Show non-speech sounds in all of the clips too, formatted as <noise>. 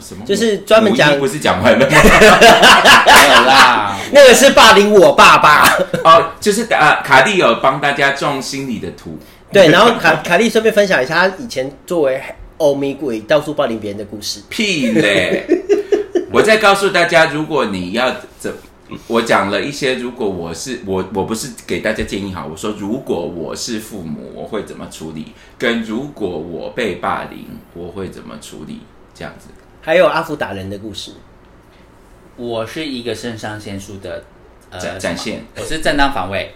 什么？就是专门讲不是讲完了吗？没有啦，<laughs> 那个是霸凌我爸爸。哦，就是啊，卡蒂有帮大家种心理的图。对，然后卡卡莉顺便分享一下他以前作为欧米鬼到处霸凌别人的故事。屁嘞！<laughs> 我再告诉大家，如果你要怎，我讲了一些，如果我是我，我不是给大家建议好，我说如果我是父母，我会怎么处理，跟如果我被霸凌，我会怎么处理，这样子。还有阿福打人的故事。我是一个肾上腺素的呃展展现我是正当防卫。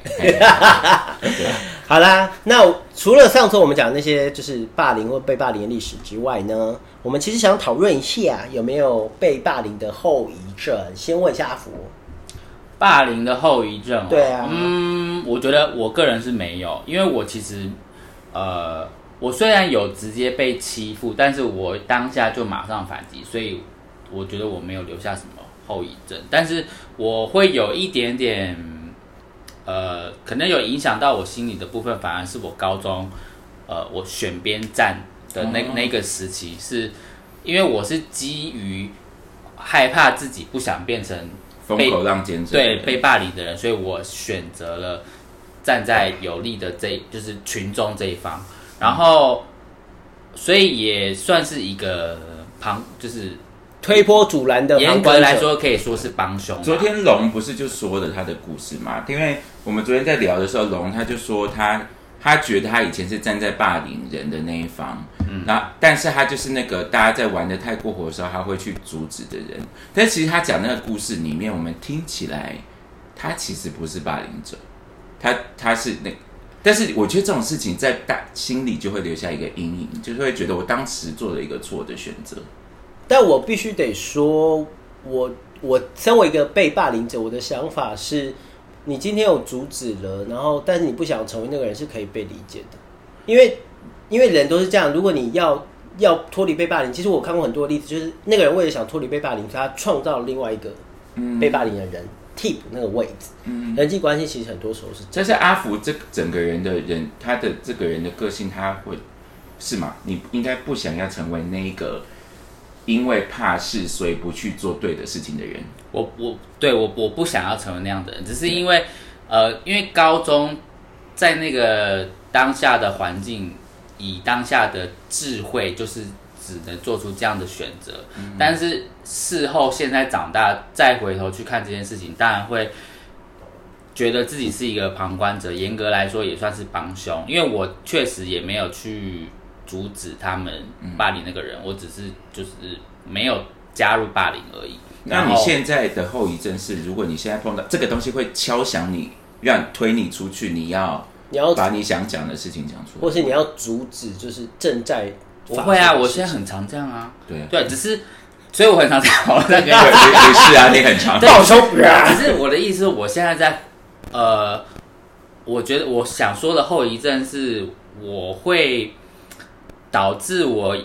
<laughs> 好啦，那除了上次我们讲的那些就是霸凌或被霸凌的历史之外呢，我们其实想讨论一下有没有被霸凌的后遗症。先问一下阿福，霸凌的后遗症、哦，对啊嗯，我觉得我个人是没有，因为我其实，呃，我虽然有直接被欺负，但是我当下就马上反击，所以我觉得我没有留下什么后遗症，但是我会有一点点，呃，可能有影响到我心里的部分，反而是我高中，呃，我选边站的那、哦。那个时期是，因为我是基于害怕自己不想变成风口浪尖，对被霸凌的人，所以我选择了站在有利的这，就是群众这一方，然后所以也算是一个旁，就是推波阻澜的严旁观者格来，说可以说是帮凶吧。昨天龙不是就说了他的故事嘛？因为我们昨天在聊的时候，龙他就说他他觉得他以前是站在霸凌人的那一方，嗯，那但是他就是那个大家在玩的太过火的时候，他会去阻止的人。但其实他讲那个故事里面，我们听起来他其实不是霸凌者，他他是那。但是我觉得这种事情在大心里就会留下一个阴影，就是会觉得我当时做了一个错的选择。但我必须得说，我我身为一个被霸凌者，我的想法是，你今天有阻止了，然后但是你不想成为那个人，是可以被理解的，因为因为人都是这样，如果你要要脱离被霸凌，其实我看过很多例子，就是那个人为了想脱离被霸凌，他创造了另外一个被霸凌的人、替补那个位置。嗯人际关系其实很多时候是这样这是阿福这整个人的人，他的这个人的个性，他会是吗？你应该不想要成为那一个因为怕事所以不去做对的事情的人。我我对我我不想要成为那样的人，只是因为呃，因为高中在那个当下的环境，以当下的智慧，就是只能做出这样的选择。但是事后现在长大再回头去看这件事情，当然会觉得自己是一个旁观者，严格来说也算是帮凶，因为我确实也没有去阻止他们霸凌那个人，我只是就是没有加入霸凌而已。那你现在的后遗症是，如果你现在碰到这个东西，会敲响你，让推你出去，你要你要把你想讲的事情讲出来。或是你要阻止，就是正在发我会啊，我现在很常这样啊。对对，只是，所以我很常在跟你对，也也是啊，你很长。暴 <laughs> 冲只是我的意思，我现在在，呃，我觉得我想说的后遗症是，我会导致我，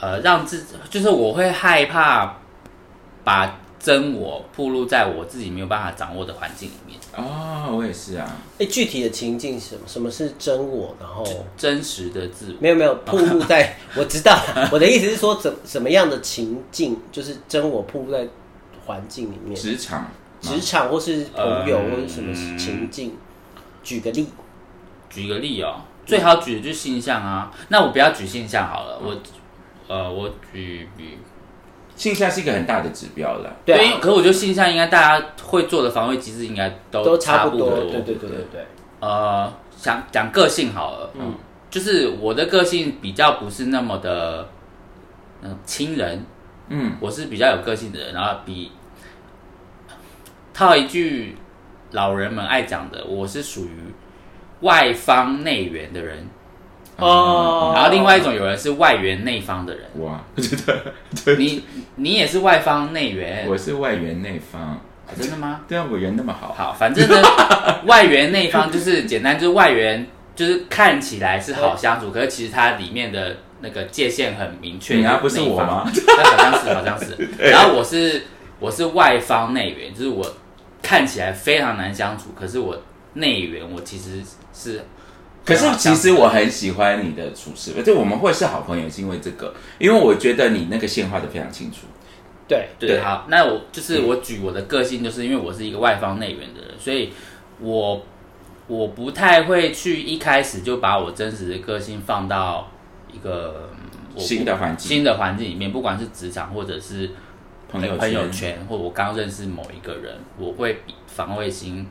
呃，让自就是我会害怕把真我暴露在我自己没有办法掌握的环境里面，哦，我也是啊。哎，具体的情境是什么？什么是真我？然后真实的自我。没有没有暴露在，<laughs> 我知道，我的意思是说怎什么样的情境，就是真我暴露在环境里面，职场，职场或是朋友嗯或者什么情境。举个例，举个例哦，最好举的就是性向啊。那我不要举性向好了，我，呃，我举比性向是一个很大的指标了。对啊因为可是我觉得性向应该大家会做的防卫机制应该都都差不多。对对对对对，呃，想讲个性好了，嗯，就是我的个性比较不是那么的，嗯、亲人，嗯，我是比较有个性的人，然后比套一句老人们爱讲的，我是属于外方内圆的人。哦然后另外一种有人是外圆内方的人，哇，真的，对，你你也是外方内圆，我是外圆内方，哦真的吗？对啊，我圆那么好，好，反正呢，<laughs> 外圆内方就是简单，就是外圆就是看起来是好相处，可是其实它里面的那个界限很明确。你啊不是我吗？<laughs> 那好像是，好像是。<laughs> 然后我是我是外方内圆，就是我看起来非常难相处，可是我内圆我其实是。可是其实我很喜欢你的处事，而且我们会是好朋友，是因为这个，因为我觉得你那个线画的非常清楚。对，对，好，那我就是我举我的个性，就是因为我是一个外方内圆的人，所以我我不太会去一开始就把我真实的个性放到一个新的环境。新的环境里面，不管是职场或者是朋友圈。朋友圈，或我刚认识某一个人，我会比防卫心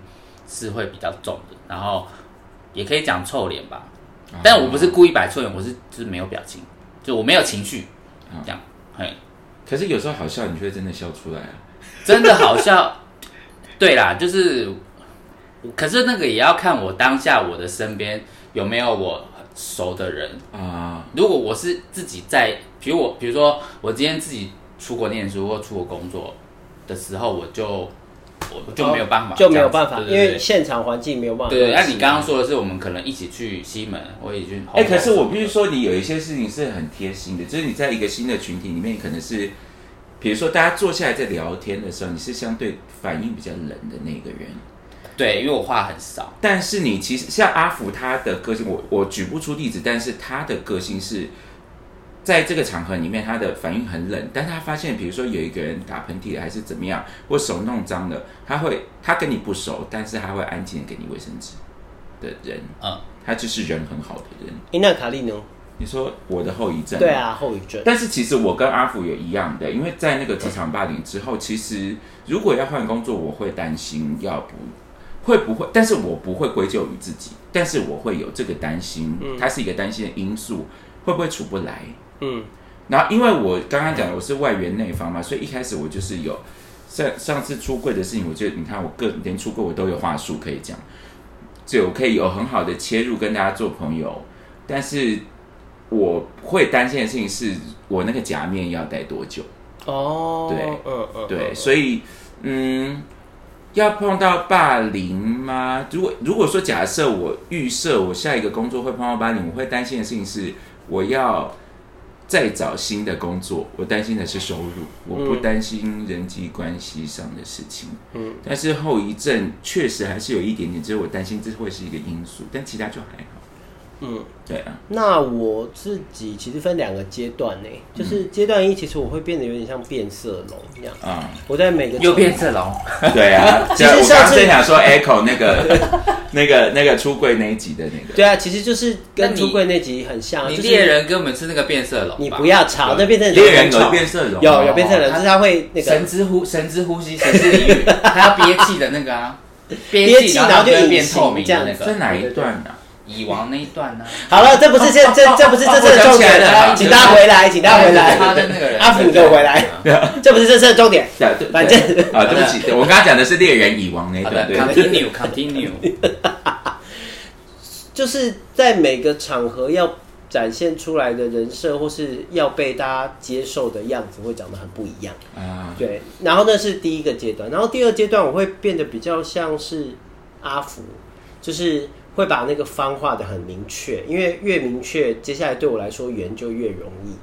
是会比较重的，然后也可以讲臭脸吧，啊但我不是故意摆臭脸，我是就是没有表情，就我没有情绪，啊这样，嘿。可是有时候好笑，你就会真的笑出来啊。真的好笑。对啦，就是，可是那个也要看我当下我的身边有没有我熟的人。啊，如果我是自己在，比如我，比如说我今天自己出国念书或出国工作的时候，我就我我就没有办法就没有办法，因为现场环境没有办法。对对，那你刚刚说的是我们可能一起去西门，或一起去。哎、可是我必须说，你有一些事情是很贴心的，就是你在一个新的群体里面，可能是，比如说大家坐下来在聊天的时候，你是相对反应比较冷的那个人。对，因为我话很少。但是你其实像阿福他的个性，我我举不出例子，但是他的个性是在这个场合里面，他的反应很冷。但是他发现，比如说有一个人打喷嚏了，还是怎么样，或手弄脏了，他会他跟你不熟，但是他会安静的给你卫生纸的人，嗯，他就是人很好的人。诶那卡利呢？你说我的后遗症？对。啊，后遗症。但是其实我跟阿福也一样的，因为在那个职场霸凌之后，其实如果要换工作，我会担心要不会不会，但是我不会归咎于自己，但是我会有这个担心，它是一个担心的因素，会不会处不来？嗯，然后因为我刚刚讲的我是外圆内方嘛，所以一开始我就是有上上次出柜的事情，我觉得你看我个连出柜我都有话术可以讲，就我可以有很好的切入跟大家做朋友，但是我会担心的事情是我那个假面要戴多久。哦，对嗯嗯，对，嗯所以嗯，要碰到霸凌吗？如果如果说假设我预设我下一个工作会碰到霸凌，我会担心的事情是我要再找新的工作，我担心的是收入，我不担心人际关系上的事情。嗯，但是后遗症确实还是有一点点，只是我担心这会是一个因素，但其他就还好。嗯，对啊，那我自己其实分两个阶段呢，就是阶段一，其实我会变得有点像变色龙一样。啊、我在每个又变色龙，对啊，<laughs> 其实对我刚上次想说 echo 那个 <laughs> 那个那个出柜那一集的那个。对啊，其实就是那你跟出柜那集很像，你就是猎人跟我们是那个变色龙吧，你不要吵，那变成猎人有变色龙有哦有变色龙，他就是他会那个神之呼神之呼吸，神之领域，<laughs> 他要憋气的那个啊，憋憋气然后就变透明这样的那个。在哪一段呢、蚁王那一段呢？好了，这不是这这这不是这次的重点了请大家回来，请大家回来。他的那个人，阿福，你给我回来，这不是这次的重点。对对，反正对啊，对不起，我刚刚讲的是猎人蚁王那一段，对，continue continue，<laughs> 就是在每个场合要展现出来的人设，或是要被大家接受的样子，会长得很不一样。啊，对，然后那是第一个阶段，然后第二阶段我会变得比较像是阿福，就是会把那个方画的很明确，因为越明确，接下来对我来说圆就越容易，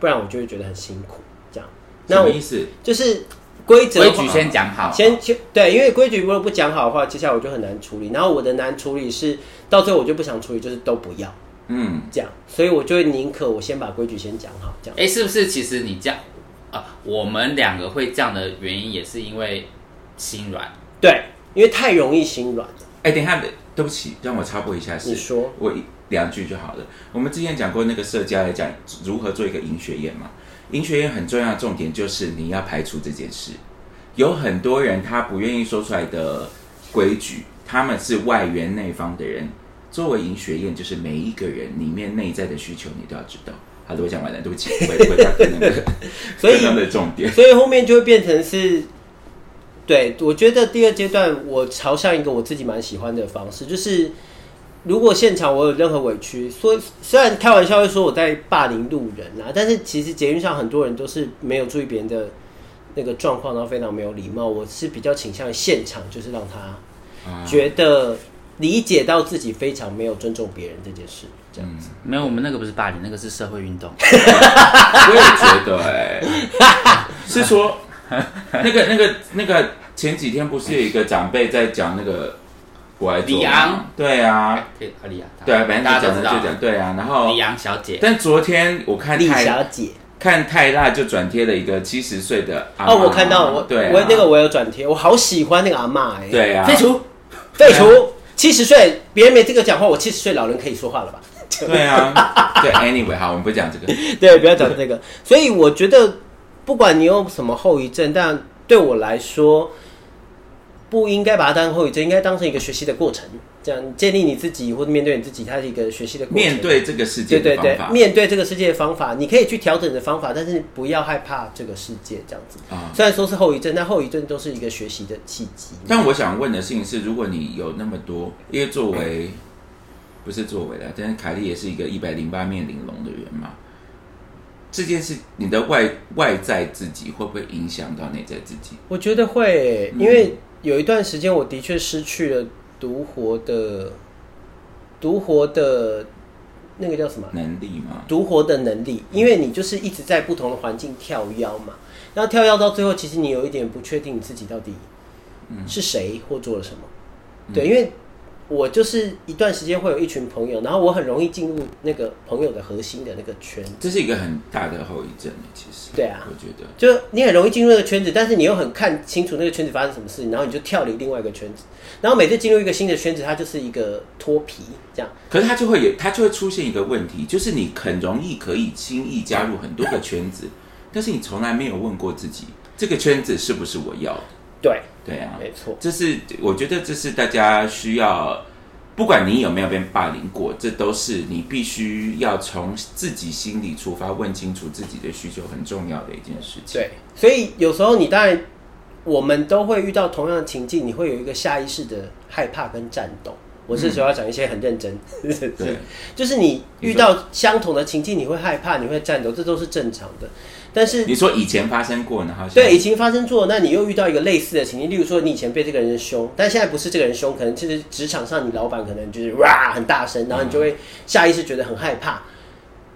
不然我就会觉得很辛苦。这样，那我么意思？就是规则规矩先讲好，先先对，因为规矩如果不讲好的话，接下来我就很难处理。然后我的难处理是到最后我就不想处理，就是都不要嗯，这样，所以我就会宁可我先把规矩先讲好，这样。哎，是不是？其实你这样啊，我们两个会这样的原因，也是因为心软。对，因为太容易心软了。哎，等一下，对不起，让我插播一下是，你说我一两句就好了。我们之前讲过那个社交来讲如何做一个银学院嘛，银学院很重要的重点就是你要排除这件事。有很多人他不愿意说出来的规矩，他们是外圆内方的人。作为银学院，就是每一个人里面内在的需求，你都要知道。好的，我讲完了，对不起，回回到那个 <laughs> 所以刚刚的重点。所以后面就会变成是，对我觉得第二阶段我朝向一个我自己蛮喜欢的方式，就是如果现场我有任何委屈，说虽然开玩笑会说我在霸凌路人啊，但是其实捷运上很多人都是没有注意别人的那个状况，然后非常没有礼貌。我是比较倾向于现场，就是让他啊觉得理解到自己非常没有尊重别人这件事，这样子。没有，我们那个不是霸凌，那个是社会运动。<laughs> 我也觉得哎、<laughs> 是说 <laughs> 那个那个那个前几天不是有一个长辈在讲那个我来做吗？李昂对啊，阿丽亚，对啊，反正大家都知道。就讲就讲对啊，然后李阳小姐，但昨天我看李泰小姐，看泰辣就转贴了一个七十岁的阿嬷。哦，我看到我对啊、我那个我有转贴，我好喜欢那个阿妈哎、对啊，废除。废除。七十岁，别人没这个讲话，我七十岁老人可以说话了吧？对啊，对，anyway，好，我们不讲这个，<laughs> 对，不要讲这个。所以我觉得，不管你有什么后遗症，但对我来说，不应该把它当后遗症，应该当成一个学习的过程。这样建立你自己或者面对你自己，它是一个学习的过程。面对这个世界对对对的方，法面对这个世界的方法，你可以去调整你的方法，但是不要害怕这个世界这样子。啊。虽然说是后遗症，但后遗症都是一个学习的契机。但我想问的事情是，如果你有那么多，因为作为不是作为的，但是凯莉也是一个一百零八面玲珑的人嘛，这件事你的外外在自己会不会影响到内在自己？我觉得会因为有一段时间我的确失去了独活的独活的那个叫什么？能力嘛？独活的能力，因为你就是一直在不同的环境跳跃嘛，然后跳跃到最后，其实你有一点不确定你自己到底是谁或做了什么。对，因为我就是一段时间会有一群朋友，然后我很容易进入那个朋友的核心的那个圈子。这是一个很大的后遗症，其实。对啊我觉得。就你很容易进入那个圈子，但是你又很看清楚那个圈子发生什么事情，然后你就跳离另外一个圈子，然后每次进入一个新的圈子，它就是一个脱皮这样。可是它就会有，它就会出现一个问题，就是你很容易可以轻易加入很多个圈子，但是你从来没有问过自己，这个圈子是不是我要的？对，对啊，没错。这是我觉得这是大家需要，不管你有没有被霸凌过，这都是你必须要从自己心里出发，问清楚自己的需求，很重要的一件事情。对，所以有时候你当然，我们都会遇到同样的情境，你会有一个下意识的害怕跟战斗。我这时候要讲一些很认真，对，<laughs> 就是你遇到相同的情境，你会害怕，你会战斗，这都是正常的。但是你说以前发生过，然后对，以前发生过，那你又遇到一个类似的情境，例如说你以前被这个人凶，但现在不是这个人凶，可能就是职场上你老板可能就是哇很大声，然后你就会下意识觉得很害怕。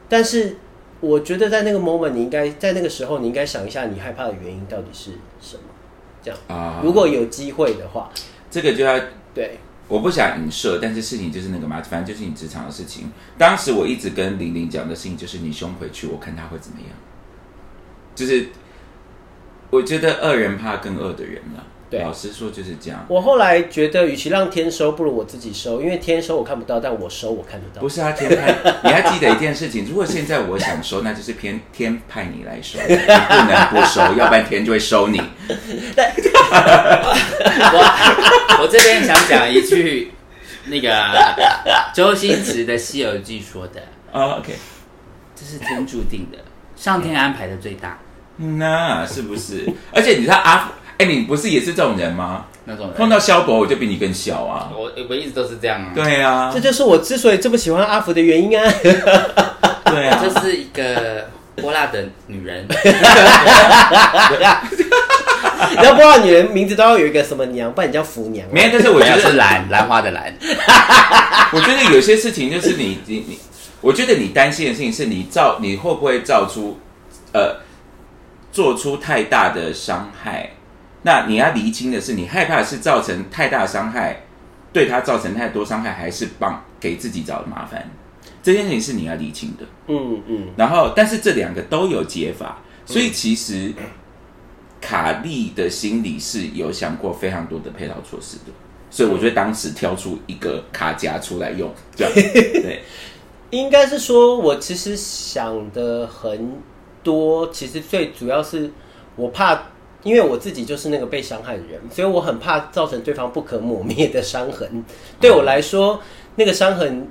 但是我觉得在那个 moment，你应该在那个时候，你应该想一下你害怕的原因到底是什么。这样，啊，如果有机会的话，这个就要对，我不想影射，但是事情就是那个嘛，反正就是你职场的事情。当时我一直跟玲玲讲的事情就是你凶回去，我看他会怎么样。就是我觉得恶人怕更恶的人了。对老实说就是这样。我后来觉得，与其让天收，不如我自己收，因为天收我看不到，但我收我看得到不。是啊，天派，<laughs> 你还记得一件事情？如果现在我想收，那就是偏天派你来收，你不能不收，要不然天就会收你。<laughs> <laughs> 我我这边想讲一句，那个周星驰的《西游记》说的，哦，OK，这是天注定的，上天安排的最大那是不是？而且你知道阿，哎、你不是也是这种人吗？那种人。碰到萧伯，我就比你更小啊。我我一直都是这样啊。对啊这，就是我之所以这么喜欢阿福的原因啊！对啊，这是一个泼辣的女人，然后不知道女人名字都要有一个什么娘，不然你叫福娘啊。没有，但是我没有觉得，是兰兰花的兰。<laughs> 我觉得有些事情就是你你你，我觉得你担心的事情是你造你会不会造出呃做出太大的伤害？那你要厘清的是，你害怕是造成太大的伤害，对他造成太多伤害，还是帮给自己找的麻烦？这件事情是你要厘清的。嗯嗯，然后，但是这两个都有解法，所以其实卡利的心里是有想过非常多的配套措施的，所以我觉得当时挑出一个卡夹出来用，这样 <laughs> 对，应该是说我其实想的很多，其实最主要是我怕，因为我自己就是那个被伤害的人，所以我很怕造成对方不可磨灭的伤痕。对我来说，那个伤痕，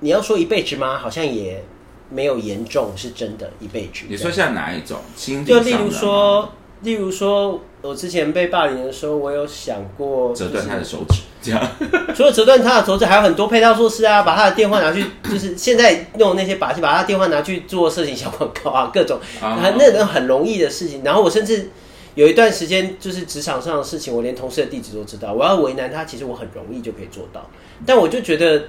你要说一辈子吗？好像也没有严重，是真的一辈子。你说像哪一种心就例如说，例如说，我之前被霸凌的时候，我有想过、折断他的手指，这样。<laughs> 除了折断他的手指，还有很多配套措施啊，把他的电话拿去，<coughs> 就是现在用那些把戏，把他的电话拿去做色情小广告啊，各种，啊很那种很容易的事情。然后我甚至有一段时间，就是职场上的事情，我连同事的地址都知道。我要为难他，其实我很容易就可以做到。但我就觉得，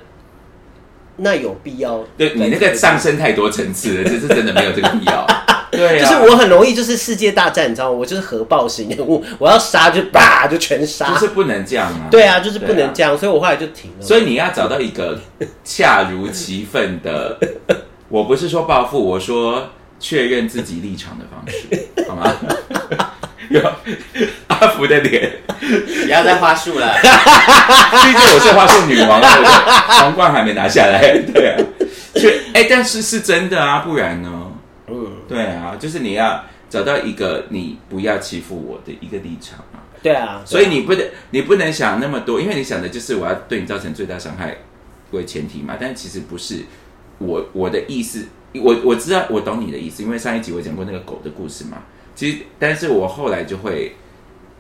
那有必要？对你那个上升太多层次了，这是真的没有这个必要。对就啊，是我很容易就是世界大战，你知道吗？我就是核爆型人物，<laughs> 我要杀就叭就全杀。就是不能这样啊。对啊，就是不能这样，所以我后来就停了。所以你要找到一个恰如其分的，<laughs> 我不是说报复，我说确认自己立场的方式，<laughs> 好吗？有阿福的脸，不要再花束了。毕竟我是花束女王？皇冠还没拿下来，对啊，确哎、但是是真的啊，不然呢？嗯，对啊，就是你要找到一个你不要欺负我的一个立场嘛。对啊，所以你不能，你不能想那么多，因为你想的就是我要对你造成最大伤害为前提嘛。但其实不是，我我的意思，我我知道我懂你的意思，因为上一集我讲过那个狗的故事嘛。其实，但是我后来就会，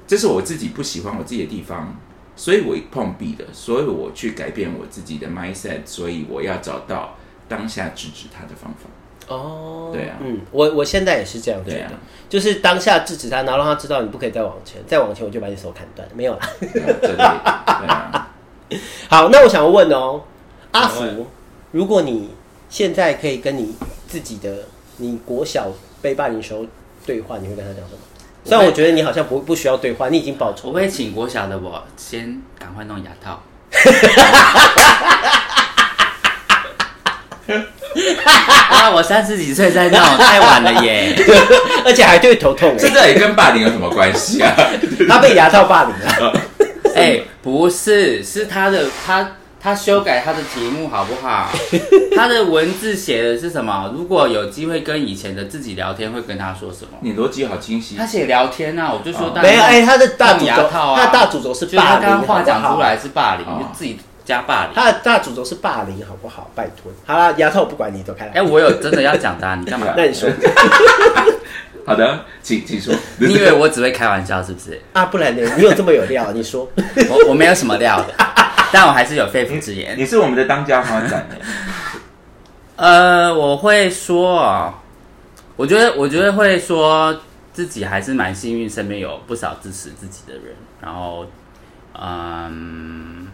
这是我自己不喜欢我自己的地方，所以我碰壁的，所以我去改变我自己的 mindset，所以我要找到当下制止他的方法。哦，对啊。嗯，我我现在也是这样觉得，啊。就是当下制止他，然后让他知道你不可以再往前，再往前我就把你手砍断，没有啦。对啊这类的，对啊。<laughs> 好，那我想问哦，阿请问。福，如果你现在可以跟你自己的你国小被霸凌时候对话，你会跟他讲什么？虽然我觉得你好像不不需要对话，你已经报仇我会请国小的我先赶快弄牙套。<laughs> 啊！我三十几岁在闹，太晚了耶。<laughs> 而且还对头痛这哎，到底跟霸凌有什么关系啊？<laughs> 他被牙套霸凌了。<laughs> 哎、不是，是他的他他修改他的题目好不好？他的文字写的是什么？如果有机会跟以前的自己聊天，会跟他说什么？你逻辑好清晰他。写聊天啊，我就说哦当然没有哎，他的大牙轴，套啊，他的大主轴是就是他霸凌，刚刚话好不好讲出来是霸凌，哦就自己加霸凌。他的大主轴是霸凌，好不好？拜托，好啦，牙套我不管你，走开来。哎、我有真的要讲的、啊，你干嘛？<laughs> 那你说 <laughs> 好的，请请说。<laughs> 你以为我只会开玩笑是不是？啊，不然呢？你有这么有料？你说我我没有什么料的，但我还是有肺腑之言。你是我们的当家花展欸呃，我会说哦，我觉得我觉得会说自己还是蛮幸运，身边有不少支持自己的人。然后，嗯，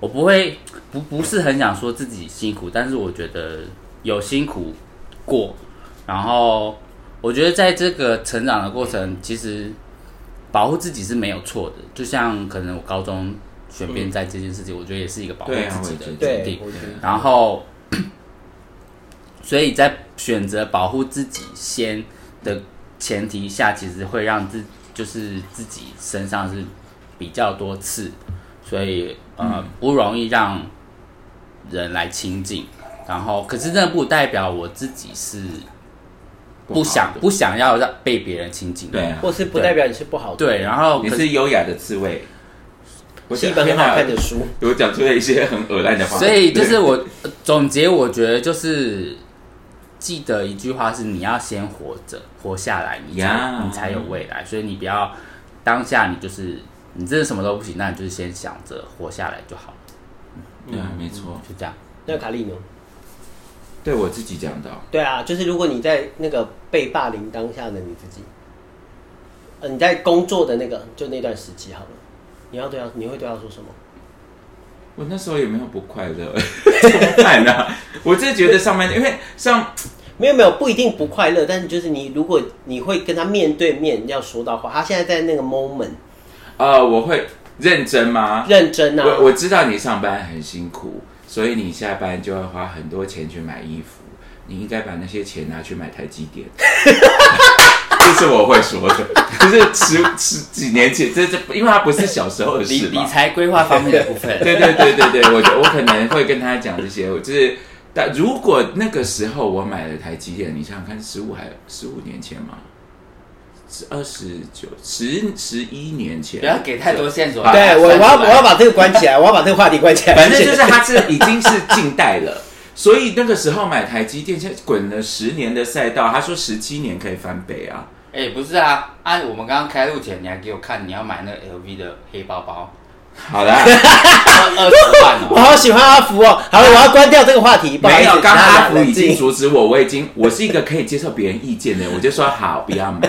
我不会不不是很想说自己辛苦，但是我觉得有辛苦过。然后，我觉得在这个成长的过程，其实保护自己是没有错的。就像可能我高中选边在这件事情，我觉得也是一个保护自己的决定。然后，所以在选择保护自己先的前提下，其实会让自就是自己身上是比较多刺，所以呃、不容易让人来亲近。然后，可是那不代表我自己是不想不想要让被别人亲近。对啊，或是不代表你是不好的。对，然后你是优雅的刺猬。我是一本很好看的书。有讲出了一些很恶烂的话。所以就是我总结，我觉得就是记得一句话是：你要先活着，活下来，你才呀你才有未来。所以你不要当下你就是你真的什么都不行，那你就是先想着活下来就好，对啊，没错，就这样。那卡利呢？对我自己讲的哦。对啊，就是如果你在那个被霸凌当下的你自己，呃，你在工作的那个就那段时期好了，你要对他，你会对他说什么？我那时候也没有不快乐？<laughs> 怎么办呢？我真的觉得上班，因为上没有没有，不一定不快乐，但是就是你如果你会跟他面对面要说到话，他现在在那个 moment 呃，我会认真吗？认真啊，我我知道你上班很辛苦，所以你下班就要花很多钱去买衣服，你应该把那些钱拿去买台积电。<laughs> 这是我会说的，就是十十几年前，这这，因为他不是小时候的理事嘛。理财规划方面的部分，<laughs> 对对对对对，我我可能会跟他讲这些，我就是，但如果那个时候我买了台积电，你想想看，十五还十五年前嘛，是二十九十十一年前，不要给太多线索。好对我我要我要把这个关起来，我要把这个话题关起来。反正就是它是已经是近代了，<laughs> 所以那个时候买台积电，现在滚了十年的赛道，他说十七年可以翻倍啊。哎、不是啊，啊，我们刚刚开路前你还给我看你要买那个 LV 的黑包包，<laughs> 好啦，二十万 <laughs> 我哦。好喜欢阿福哦。好了，我要关掉这个话题。没有，刚刚阿福已经阻止我，我已经我是一个可以接受别人意见的人，我就说好，不要买，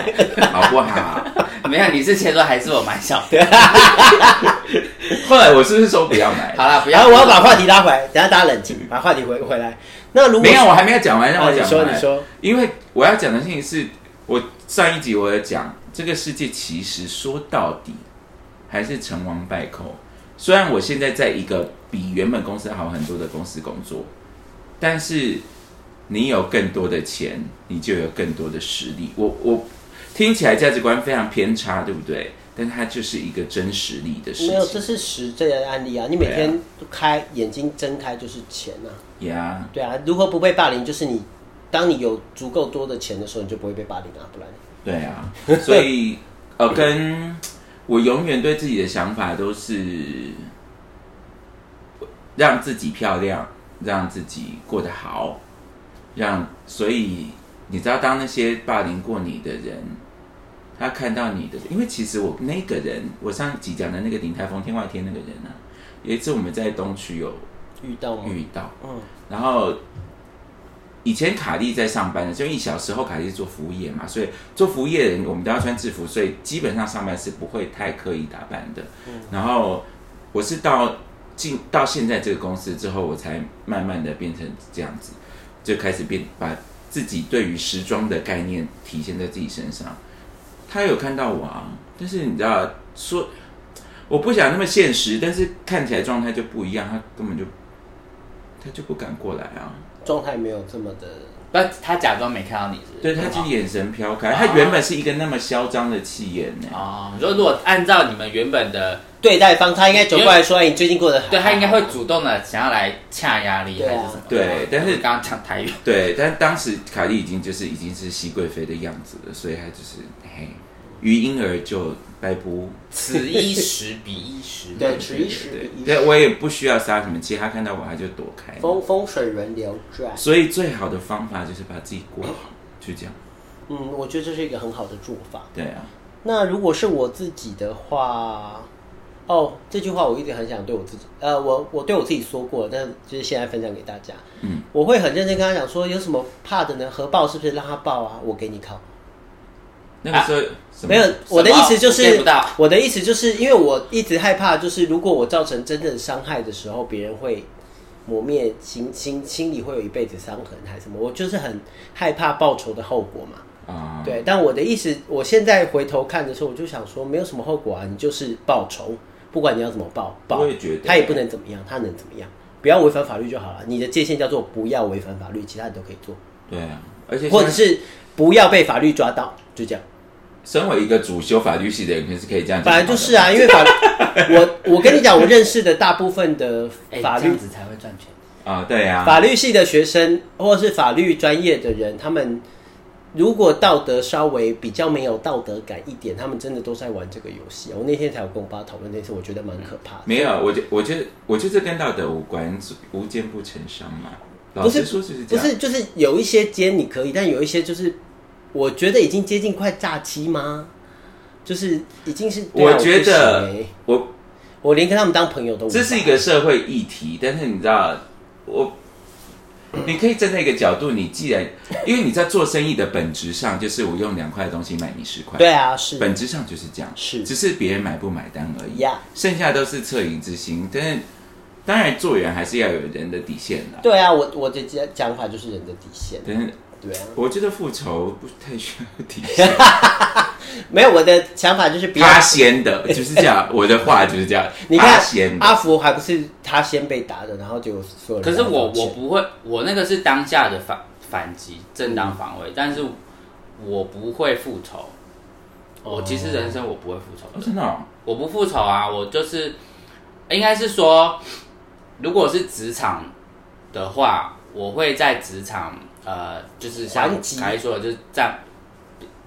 <laughs> 好不好？没有，你是前说还是我蛮小的？<laughs> 后来我是不是说不要买？好了，不要。然后我要把话题拉回来，等下大家冷静，把话题回回来。那如果没有，我还没有讲完，让我啊你讲完。说你说，因为我要讲的事情是，我上一集我有讲，这个世界其实说到底还是成王败寇。虽然我现在在一个比原本公司好很多的公司工作，但是你有更多的钱，你就有更多的实力。我我听起来价值观非常偏差，对不对？但它就是一个真实力的事没有，这。是实这的案例啊。你每天开眼睛睁开就是钱啊。呀对啊，如何不被霸凌？就是你，当你有足够多的钱的时候，你就不会被霸凌啊，不然。对啊，所以呃，跟我永远对自己的想法都是让自己漂亮，让自己过得好，让所以你知道，当那些霸凌过你的人，他看到你的，因为其实我那个人，我上集讲的那个鼎泰丰天外天那个人啊，有一次我们在东区有遇到吗？遇到，嗯，然后以前卡莉在上班的因为小时候卡莉是做服务业嘛，所以做服务业的人我们都要穿制服，所以基本上上班是不会太刻意打扮的。嗯然后我是到进到现在这个公司之后，我才慢慢的变成这样子，就开始变把自己对于时装的概念体现在自己身上。他有看到我啊，但是你知道说。我不想那么现实，但是看起来状态就不一样，他根本就他就不敢过来啊。状态没有这么的。不，他假装没看到你是不是？对，他就是眼神飘开。他原本是一个那么嚣张的气焰呢。哦，你说如果按照你们原本的，对待方，他应该走过来说：“哎，你最近过得好？”对他应该会主动的想要来掐压力还是什么？对但是我刚刚讲台语，对，但当时凯莉已经就是已经是熹贵妃的样子了，所以他就是嘿，于婴儿就掰不。此一时彼一时。对此一时对彼一时对，我也不需要杀什么气，他看到我他就躲开。风风水轮流转。所以最好的方法就是把自己过好，就这样。嗯，我觉得这是一个很好的做法。对啊，那如果是我自己的话，哦，这句话我一直很想对我自己，呃，我我对我自己说过，但就是现在分享给大家。嗯，我会很认真跟他讲说，有什么怕的呢？核爆是不是让他爆啊？我给你考。那个时候、没有，我的意思就是我的意思就是因为我一直害怕，就是如果我造成真正伤害的时候，别人会磨灭心心心里会有一辈子伤痕还是什么，我就是很害怕报仇的后果嘛。啊，对，但我的意思，我现在回头看的时候，我就想说，没有什么后果啊，你就是报仇，不管你要怎么报，报他也不能怎么样，他能怎么样？不要违反法律就好了。你的界限叫做不要违反法律，其他你都可以做，对啊，而且或者是不要被法律抓到，就这样。身为一个主修法律系的人，可是可以这样讲。本来就是啊，<laughs> 因为法，我我跟你讲，我认识的大部分的哎，法律子才会赚钱。啊，对啊，法律系的学生或者是法律专业的人，他们如果道德稍微比较没有道德感一点，他们真的都在玩这个游戏。我那天才有跟我爸讨论那次，我觉得蛮可怕的。没有，我觉我觉得我觉得这跟道德无关，无奸不成商嘛。老不是实说就是这样，不是，就是有一些奸你可以，但有一些就是我觉得已经接近快诈欺吗？就是已经是，啊我觉得我我连跟他们当朋友都这是一个社会议题，但是你知道，我你可以站在一个角度，你既然因为你在做生意的本质上就是我用两块的东西买你十块，对啊，是本质上就是这样，是只是别人买不买单而已，呀剩下都是恻隐之心。但是当然做人还是要有人的底线的。对啊，我我的讲讲法就是人的底线。但是对。啊，我觉得复仇不太需要底线，<laughs> 没有我的想法就是不要。他先的就是这样，我的话就是这样，<laughs> 你看先的。阿福还不是他先被打的，然后结果所有人可是我我不会，我那个是当下的反反击，正当防卫，但是我不会复仇。我其实人生我不会复仇的，哦真的哦？我不复仇啊，我就是应该是说，如果是职场的话，我会在职场呃，就是像还击凯说的，就是站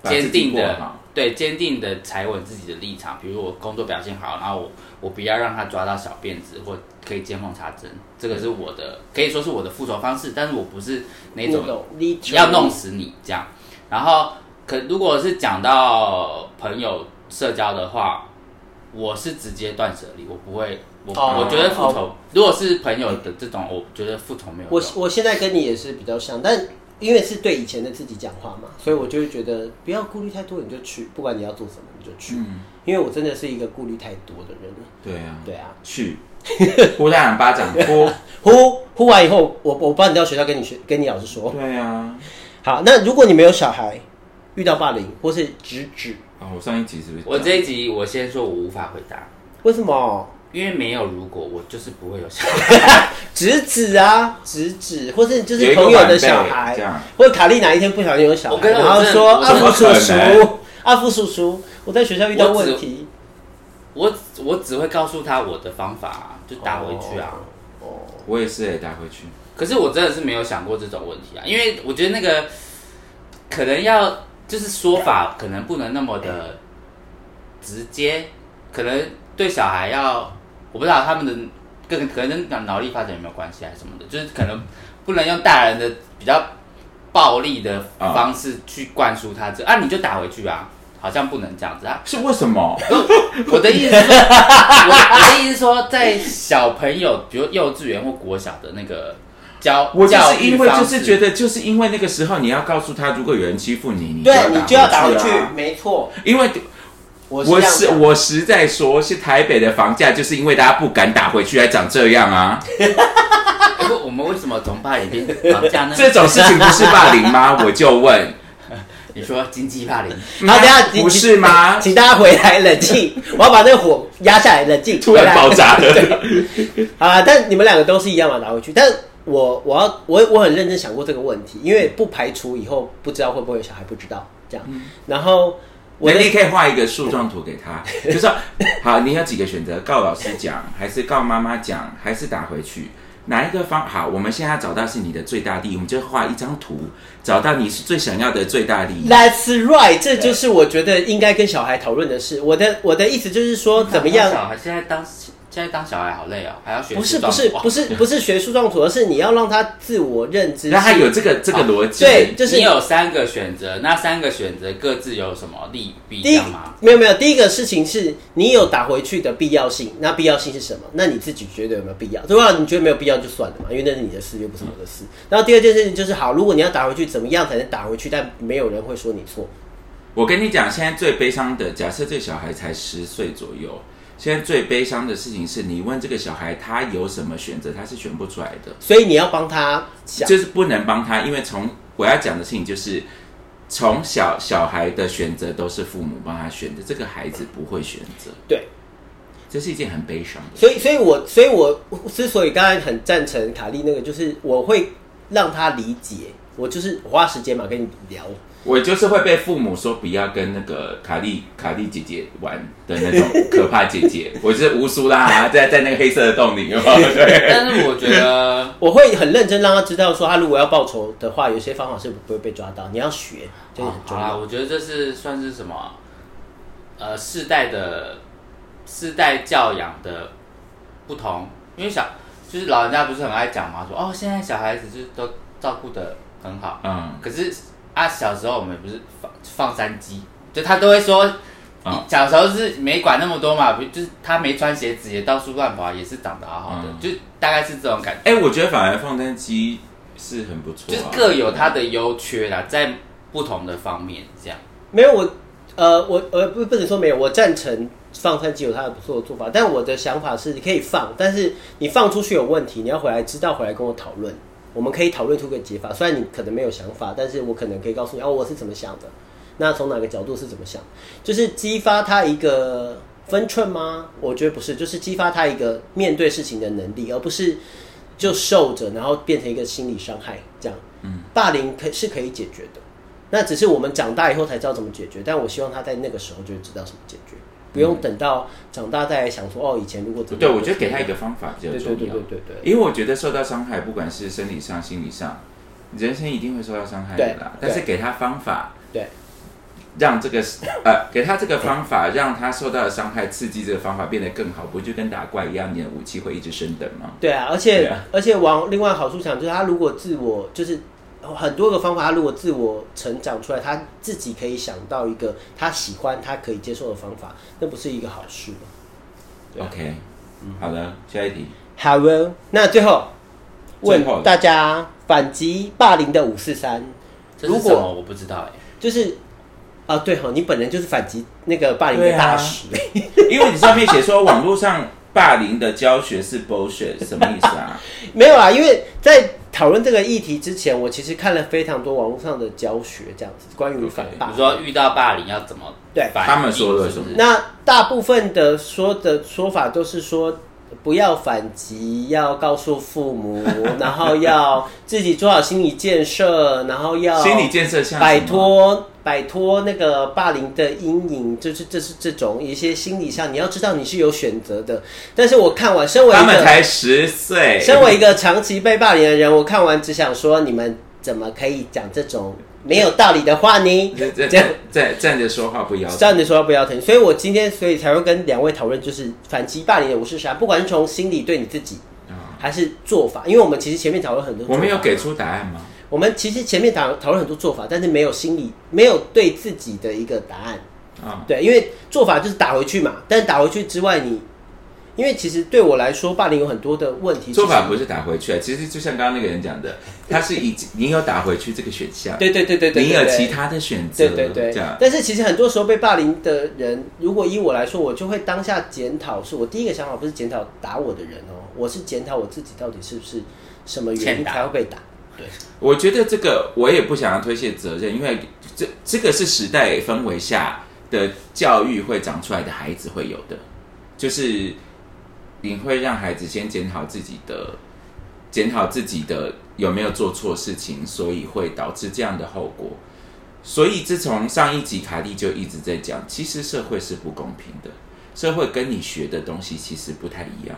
坚定的对坚定的踩稳自己的立场，比如我工作表现好，然后我我不要让他抓到小辫子或可以见缝插针，这个是我的可以说是我的复仇方式，但是我不是那种要弄死你这样。然后，可如果是讲到朋友社交的话，我是直接断舍离，我不会，我、哦我觉得复仇，如果是朋友的这种，我觉得复仇没有我用。我现在跟你也是比较像，但因为是对以前的自己讲话嘛，所以我就会觉得不要顾虑太多，你就去，不管你要做什么你就去。嗯，因为我真的是一个顾虑太多的人。对啊，对啊，去 <laughs> 呼他两巴掌，呼，<laughs> 呼呼完以后，我我帮你到学校跟你学跟你老师说。对啊。好，那如果你没有小孩，遇到霸凌或是直指，哦，我上一集是不是？我这一集我先说我无法回答，为什么？因为没有如果，我就是不会有小孩。<laughs> 直指啊，直指，或是就是朋友的小孩这样，或者卡莉哪一天不小心有小孩，我跟说阿福叔叔，阿福叔叔，我在学校遇到问题，我我只会告诉他我的方法，就打回去啊。哦，我也是哎，打回去。可是我真的是没有想过这种问题啊，因为我觉得那个可能要就是说法可能不能那么的直接，可能对小孩要我不知道他们的跟可能跟脑力发展有没有关系还是什么的，就是可能不能用大人的比较暴力的方式去灌输他这啊，你就打回去啊，好像不能这样子啊。是为什么？我的意思是，<laughs> 我我的意思是说，在小朋友，比如幼稚园或国小的那个教，我就教是因为就是觉得，就是因为那个时候你要告诉他，如果有人欺负你，你对你就要打回去没错，因为我我是是这样想我实在说，是台北的房价，就是因为大家不敢打回去，才长这样啊。<laughs> 哎不我们为什么从霸凌变房价呢？这种事情不是霸凌吗？<laughs> 我就问，你说经济霸凌，好，等下不是吗？请大家回来冷静，我要把那个火压下来，冷静，突然爆炸了。好啦，但你们两个都是一样嘛，拿回去。但我我要我我很认真想过这个问题，因为不排除以后不知道会不会有小孩，不知道这样。然后我你可以画一个树状图给他，<laughs> 就说好，你有几个选择：告老师讲，还是告妈妈讲，还是打回去？哪一个方好？我们现在找到是你的最大利益，我们就画一张图，找到你是最想要的最大利益。That's right，这就是我觉得应该跟小孩讨论的事。我的我的意思就是说，怎么样？小孩现在当现在当小孩好累哦，还要学不是不是不是 <laughs> 不是学树状图，而是你要让他自我认知。那他有这个这个逻辑。对，就是你有三个选择，那三个选择各自有什么利弊，第一吗？没有没有，第一个事情是你有打回去的必要性，那必要性是什么？那你自己觉得有没有必要？对吧你觉得没有必要就算了嘛，因为那是你的事，又不是我的事。然后第二件事情就是，好，如果你要打回去，怎么样才能打回去？但没有人会说你错。我跟你讲，现在最悲伤的，假设这小孩才十岁左右，现在最悲伤的事情是你问这个小孩他有什么选择，他是选不出来的，所以你要帮他想，就是不能帮他，因为从我要讲的事情就是。从小小孩的选择都是父母帮他选的，这个孩子不会选择，对。这是一件很悲伤的。所以，所以我，所以我之所以刚才很赞成卡莉那个，就是我会让他理解，我就是我花时间嘛跟你聊，我就是会被父母说不要跟那个卡莉卡莉姐姐玩的那种可怕姐姐，我就是乌苏拉，在在那个黑色的洞里，有有对，<laughs> 但是我觉得 <laughs> 我会很认真让他知道说，他如果要报仇的话，有些方法是不会被抓到，你要学，这个很重好啦，要。我觉得这是算是什么？呃，世代的世代教养的不同，因为小就是老人家不是很爱讲嘛，说哦，现在小孩子就是都照顾的很好，嗯，可是啊，小时候我们不是放放山鸡，就他都会说，嗯小时候是没管那么多嘛，不就是他没穿鞋子也到处乱跑，也是长得好好的，嗯。就大概是这种感觉，哎、我觉得反而放山鸡是很不错、啊，就是各有它的优缺啦，在不同的方面这样。没有我，呃，我呃不不能说没有，我赞成放山鸡有它的不错的做法，但我的想法是你可以放，但是你放出去有问题，你要回来知道回来跟我讨论，我们可以讨论出个解法。虽然你可能没有想法，但是我可能可以告诉你哦，我是怎么想的，那从哪个角度是怎么想，就是激发他一个分寸吗？我觉得不是，就是激发他一个面对事情的能力，而不是就受着，然后变成一个心理伤害这样。嗯，霸凌可是可以解决的。那只是我们长大以后才知道怎么解决，但我希望他在那个时候就知道怎么解决，不用等到长大再来想说哦，以前如果怎么对，我觉得给他一个方法比较重要。对对对对对，因为我觉得受到伤害，不管是生理上、心理上，人生一定会受到伤害的啦。但是给他方法，对，让这个呃，给他这个方法，让他受到的伤害刺激这个方法变得更好，不就跟打怪一样，你的武器会一直升等吗？对啊，而且、啊而且往另外好处想，就是他如果自我就是很多个方法，他如果自我成长出来，他自己可以想到一个他喜欢、他可以接受的方法，那不是一个好事吗？OK，好的，下一题。好哦，那最后问大家反击霸凌的五四三，如果这是什么？我不知道哎。就是啊，对哈，你本人就是反击那个霸凌的大使，因为你上面写说网络上霸凌的教学是 bullshit，什么意思啊？<laughs> 没有啊，因为在讨论这个议题之前，我其实看了非常多网络上的教学，这样子关于反霸。比如说遇到霸凌要怎么对。他们说的什么？是不是？那大部分的说的说法都是说不要反击，要告诉父母，<laughs> 然后要自己做好心理建设，然后要心理建设下摆脱摆脱那个霸凌的阴影，就是这是这种一些心理上你要知道你是有选择的。但是我看完，身为他们才十岁，身为一个长期被霸凌的人，我看完只想说，你们怎么可以讲这种没有道理的话呢？站这样站站站着说话不腰疼。站着说话不腰疼，所以我今天所以才会跟两位讨论，就是反击霸凌的五是啥，不管是从心理对你自己，啊还是做法，因为我们其实前面讨论很多，我们有给，出答案吗？我们其实前面讨讨论很多做法，但是没有心理，没有对自己的一个答案。啊，对，因为做法就是打回去嘛，但是打回去之外你，因为其实对我来说，霸凌有很多的问题，做法不是打回去啊，其实就像刚刚那个人讲的，<laughs> 他是已你有打回去这个选项，对对对对对，你有其他的选择，对对对。这样，但是其实很多时候被霸凌的人，如果以我来说，我就会当下检讨，是我第一个想法不是检讨打我的人哦，我是检讨我自己到底是不是什么原因 <laughs> 才会被打。对，我觉得这个我也不想要推卸责任，因为这这个是时代氛围下的教育会长出来的孩子会有的，就是你会让孩子先检讨自己的，检讨自己的有没有做错事情，所以会导致这样的后果。所以自从上一集卡莉就一直在讲，其实社会是不公平的，社会跟你学的东西其实不太一样，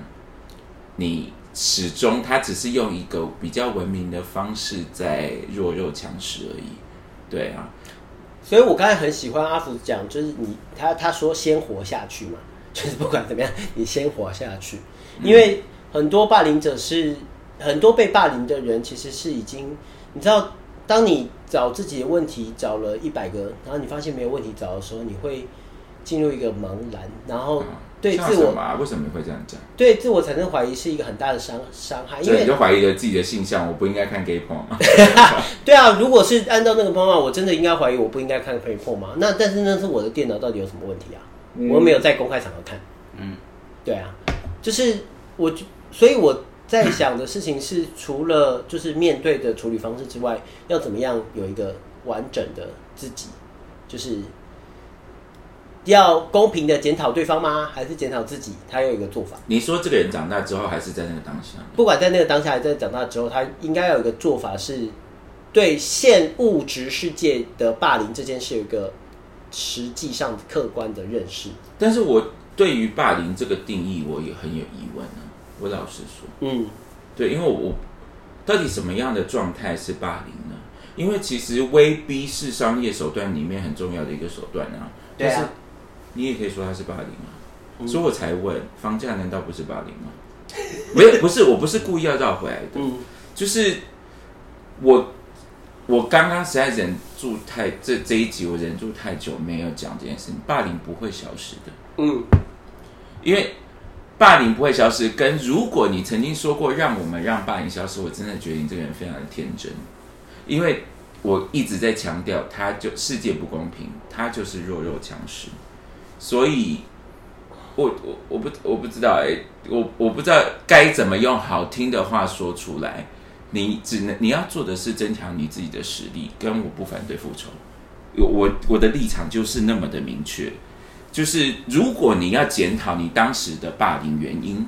你始终他只是用一个比较文明的方式在弱肉强食而已。对啊，所以我刚才很喜欢阿福讲，就是你他他说先活下去嘛，就是不管怎么样，<laughs> 你先活下去，因为很多霸凌者是很多被霸凌的人，其实是已经你知道，当你找自己的问题找了一百个，然后你发现没有问题找的时候，你会进入一个茫然，然后对自我？为什么你会这样讲？对自我产生怀疑是一个很大的伤伤害，因为你就怀疑了自己的性向，我不应该看 gay porn 吗？<laughs> <laughs> 对啊，如果是按照那个方法，我真的应该怀疑我不应该看 gay p 吗？那但是那是我的电脑到底有什么问题啊？嗯我又没有在公开场合看。嗯，对啊，就是我就，所以我在想的事情是，除了就是面对的处理方式之外，要怎么样有一个完整的自己，就是要公平的检讨对方吗？还是检讨自己？他有一个做法。你说这个人长大之后，还是在那个当下？不管在那个当下，还是在长大之后，他应该要有一个做法是，对现物质世界的霸凌这件事有一个实际上客观的认识。但是我对于霸凌这个定义，我也很有疑问啊。我老实说，嗯，对，因为我到底什么样的状态是霸凌呢？因为其实威逼是商业手段里面很重要的一个手段啊。对啊但是你也可以说它是霸凌啊。所以我才问，房价难道不是霸凌吗？<laughs> 没有，不是，我不是故意要绕回来的。嗯，就是我我刚刚实在忍住太这这一集我忍住太久没有讲这件事情，霸凌不会消失的，嗯，因为霸凌不会消失，跟如果你曾经说过让我们让霸凌消失，我真的觉得你这个人非常的天真，因为我一直在强调，他就世界不公平，他就是弱肉强食，所以。我我我不我不知道哎、我我不知道该怎么用好听的话说出来，你只能你要做的是增强你自己的实力，跟我不反对复仇。我我我的立场就是那么的明确，就是如果你要检讨你当时的霸凌原因，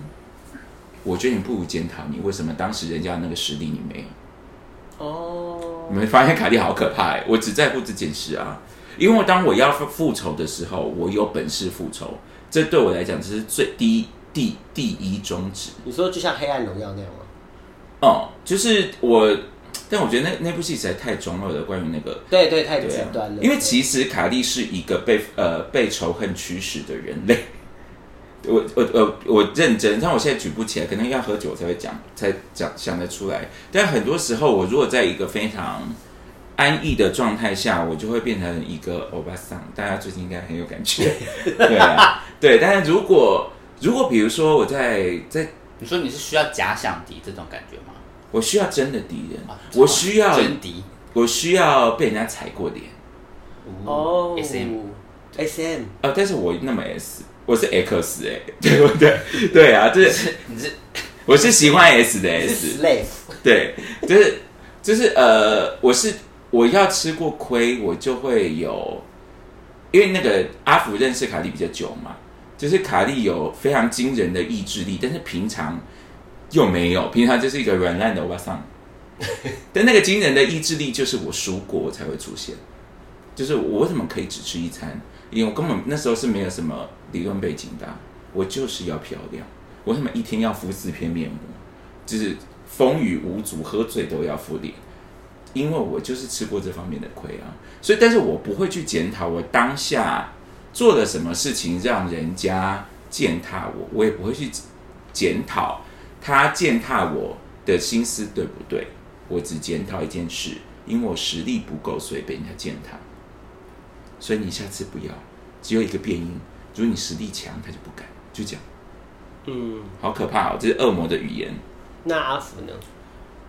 我觉得你不如检讨你为什么当时人家那个实力你没有。哦，你们发现凯莉好可怕哎、我只在乎这件事啊，因为当我要复仇的时候，我有本事复仇，这对我来讲这是最第一第第一宗旨。你说就像《黑暗荣耀》那样吗？哦、就是我，但我觉得那那部戏实在太中二了，关于那个。对对，太极端了。因为其实卡莉是一个被呃被仇恨驱使的人类。<laughs> 我我呃我认真，但我现在举不起来，可能要喝酒才会讲，才讲想得出来。但很多时候，我如果在一个非常安逸的状态下，我就会变成一个欧巴桑。大家最近应该很有感觉，<laughs> 对啊，对。但是如果如果比如说我在在，你说你是需要假想敌这种感觉吗？我需要真的敌人，啊我需要真敌我需要被人家踩过脸。哦 S M S M，啊，但是我那么 S，我是 X 哎、<laughs> 对不对？对啊，就是你是 <laughs> 我是喜欢 S 的 S，slave，对，就是就是呃，我是我要吃过亏，我就会有，因为那个阿福认识卡莉比较久嘛，就是卡莉有非常惊人的意志力，但是平常又没有，平常就是一个软烂的欧巴桑。<laughs> 但那个惊人的意志力，就是我输过才会出现。就是我为什么可以只吃一餐？因为我根本那时候是没有什么理论背景的、我就是要漂亮。我为什么一天要敷四片面膜？就是风雨无阻，喝醉都要敷脸，因为我就是吃过这方面的亏啊。所以，但是我不会去检讨我当下做了什么事情让人家践踏我，我也不会去检讨他践踏我的心思对不对。我只检讨一件事，因为我实力不够，所以被人家践踏。所以你下次不要，只有一个变音，如果你实力强，他就不敢，就这样。嗯，好可怕哦！这是恶魔的语言。那阿福呢？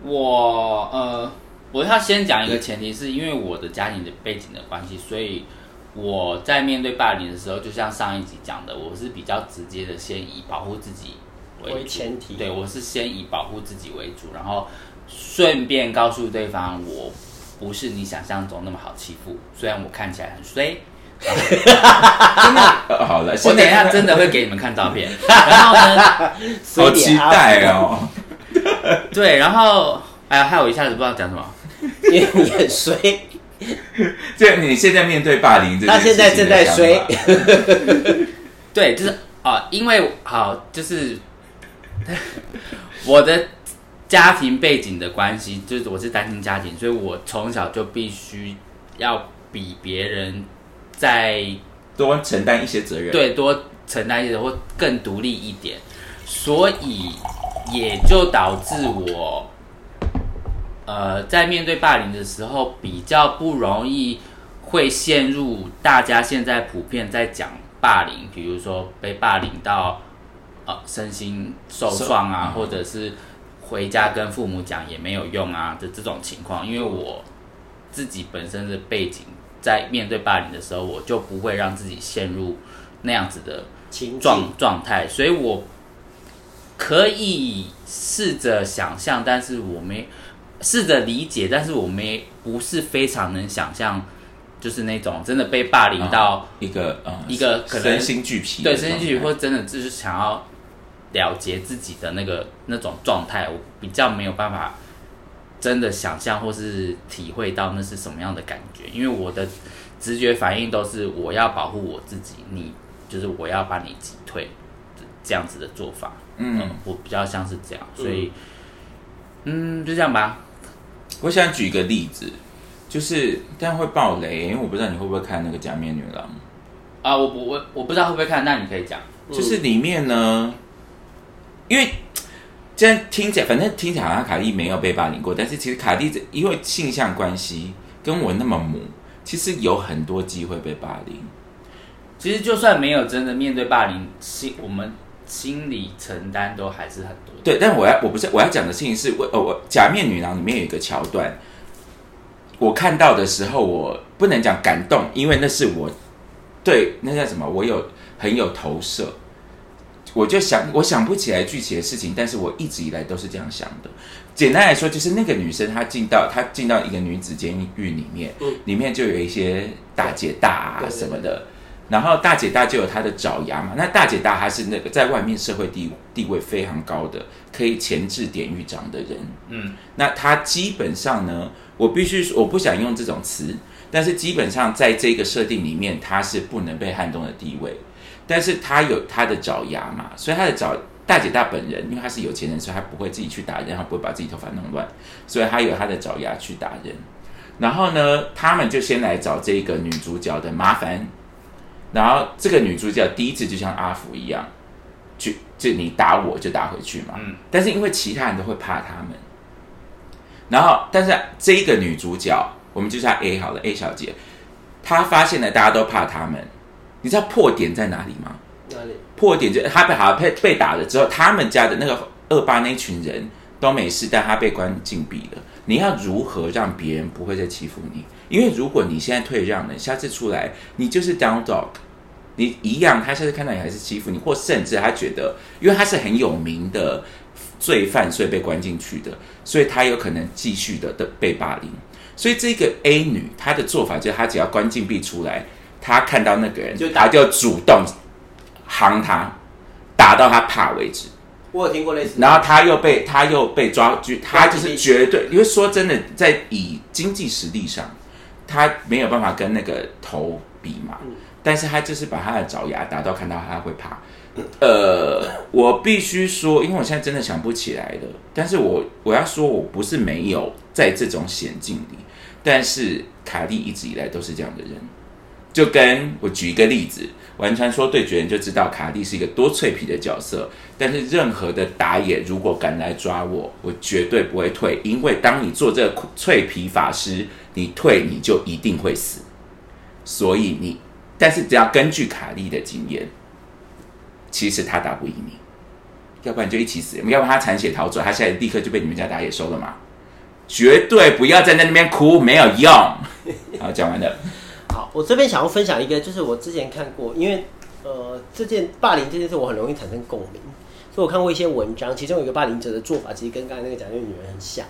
我呃，我要先讲一个前提，是因为我的家庭的背景的关系，所以我在面对霸凌的时候，就像上一集讲的，我是比较直接的，先以保护自己为为前提对我是先以保护自己为主，然后顺便告诉对方，我不是你想象中那么好欺负，虽然我看起来很衰。<laughs> 真的，呃好了，我等一下真的会给你们看照片。<laughs> 然后呢，好随期待！哦！对，然后哎呀，害我一下子不知道讲什么。<laughs> 因为你很衰，<laughs> 这你现在面对霸凌这件他现在正在事情的想法。<laughs> 对，就是啊、因为好，就是我的家庭背景的关系，就是我是单亲家庭，所以我从小就必须要比别人在多承担一些责任。，对多承担一些或更独立一点，所以也就导致我，呃，在面对霸凌的时候比较不容易会陷入大家现在普遍在讲霸凌，比如说被霸凌到呃身心受创啊，或者是回家跟父母讲也没有用啊的这种情况，因为我自己本身的背景，在面对霸凌的时候，我就不会让自己陷入那样子的情状状态，所以我可以试着想象，但是我没试着理解，但是我没不是非常能想象，就是那种真的被霸凌到、一个呃一个可能身心俱疲对，身心俱疲，或真的就是想要了结自己的那个那种状态，我比较没有办法真的想象或是体会到那是什么样的感觉，因为我的直觉反应都是我要保护我自己，你就是我要把你击退这样子的做法。嗯嗯，我比较像是这样，所以嗯就这样吧。我想举一个例子，就是但会爆雷，因为我不知道你会不会看那个《假面女郎》。啊，我不我我不知道会不会看，那你可以讲。就是里面呢，因为这样听起来，反正听起来好像卡莉没有被霸凌过，但是其实卡莉这因为性向关系跟我那么母，其实有很多机会被霸凌。其实就算没有真的面对霸凌，心我们心理承担都还是很多。对，但我要我不是我要讲的事情是，我呃我《假面女郎》里面有一个桥段，我看到的时候，我不能讲感动，因为那是我对那叫什么，我有很有投射。我就想，我想不起来具体的事情，但是我一直以来都是这样想的。简单来说，就是那个女生她进到她进到一个女子监狱里面，嗯里面就有一些大姐大啊什么的，然后大姐大就有她的爪牙嘛。那大姐大她是那个在外面社会地地位非常高的，可以前置典狱长的人。嗯，那她基本上呢，我必须我不想用这种词，但是基本上在这个设定里面，她是不能被撼动的地位。但是她有她的爪牙嘛，所以她的爪大姐大本人，因为她是有钱人，所以她不会自己去打人，她不会把自己头发弄乱，所以她有她的爪牙去打人。然后呢，他们就先来找这个女主角的麻烦。然后这个女主角第一次就像阿福一样，就就你打我就打回去嘛。嗯但是因为其他人都会怕他们，然后但是这一个女主角，我们就叫 A 好了，A 小姐，她发现了大家都怕他们，你知道破点在哪里吗？哪里？破点就她被好被被打了之后，他们家的那个恶霸那群人都没事，但她被关禁闭了。你要如何让别人不会再欺负你？因为如果你现在退让了，下次出来你就是 down dog，你一样，他下次看到你还是欺负你，或甚至他觉得，因为他是很有名的罪犯，所以被关进去的，所以他有可能继续的的被霸凌。所以这个 A 女她的做法就是，她只要关禁闭出来，她看到那个人就，打她就主动夯他，打到他怕为止。我有听过类似，然后他又被他又被抓，就他就是绝对，因为说真的，在以经济实力上，他没有办法跟那个头比嘛，但是他就是把他的爪牙打到看到他会怕。呃，我必须说，因为我现在真的想不起来了，但是我我要说，我不是没有在这种险境里，但是卡莉一直以来都是这样的人。就跟我举一个例子，完全说对决人就知道卡莉是一个多脆皮的角色，但是任何的打野如果敢来抓我，我绝对不会退，因为当你做这个脆皮法师，你退你就一定会死。所以你，但是只要根据卡莉的经验，其实他打不赢你，要不然就一起死，要不然他残血逃走，他现在立刻就被你们家打野收了嘛。绝对不要站在那边哭，没有用。好，讲完了。好，我这边想要分享一个，就是我之前看过，因为呃，这件霸凌这件事，我很容易产生共鸣，所以我看过一些文章，其中有一个霸凌者的做法，其实跟刚才那个讲那个女人很像，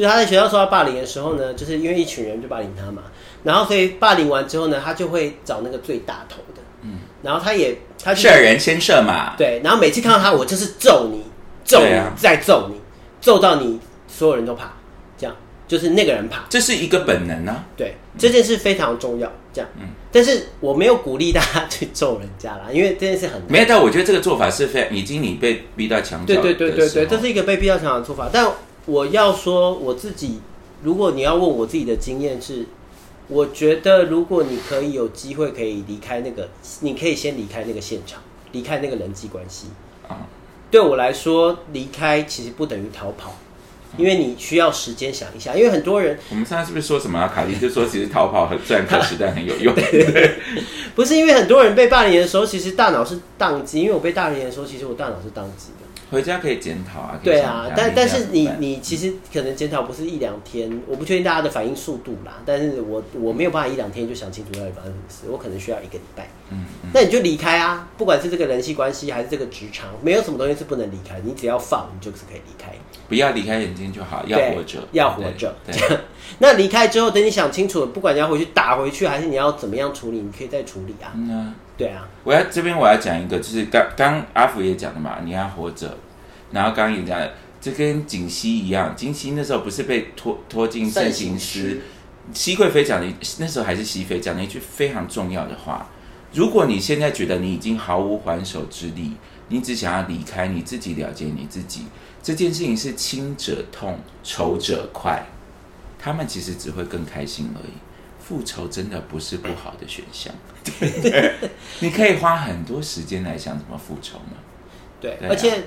就是他在学校受到霸凌的时候呢，就是因为一群人就霸凌他嘛，然后所以霸凌完之后呢，他就会找那个最大头的，嗯，然后他也他就射人先射嘛，对，然后每次看到他，我就是揍你，揍你，再揍你，揍到你所有人都怕，这样就是那个人怕。这是一个本能啊。对，这件事非常重要，这样。嗯但是我没有鼓励大家去揍人家啦，因为这件事很难没有，但我觉得这个做法是非已经你被逼到墙角对对对对对，这是是一个被逼到墙角的做法。但我要说我自己，如果你要问我自己的经验是，我觉得如果你可以有机会可以离开那个，你可以先离开那个现场，离开那个人际关系。啊对我来说，离开其实不等于逃跑，因为你需要时间想一下。因为很多人我们上次是不是说什么、啊？卡莉就说其实逃跑很虽然可实但很有用。<laughs> <laughs> 不是因为很多人被霸凌的时候，其实大脑是宕机。因为我被霸凌的时候，其实我大脑是宕机的。回家可以检讨啊。对啊但但是你你其实可能检讨不是一两天，我不确定大家的反应速度啦。但是我我没有办法一两天就想清楚到底发生什么事，我可能需要一个礼拜。嗯嗯那你就离开啊，不管是这个人际关系还是这个职场，没有什么东西是不能离开，你只要放，你就是可以离开。不要离开眼睛就好，要活着，要活着。<laughs> 那离开之后，等你想清楚了，不管你要回去打回去，还是你要怎么样处理，你可以再处理啊。嗯啊。对啊，我要这边我要讲一个，就是刚刚阿福也讲的嘛，你要活着。然后刚刚也讲了，这跟锦溪一样，锦溪那时候不是被拖拖进慎刑司，熹贵妃讲的那时候还是熹妃讲了一句非常重要的话：如果你现在觉得你已经毫无还手之力，你只想要离开，你自己了解你自己，这件事情是亲者痛，仇者快，他们其实只会更开心而已。复仇真的不是不好的选项，<laughs> 对，<laughs> 你可以花很多时间来想怎么复仇嘛。对，对啊而且，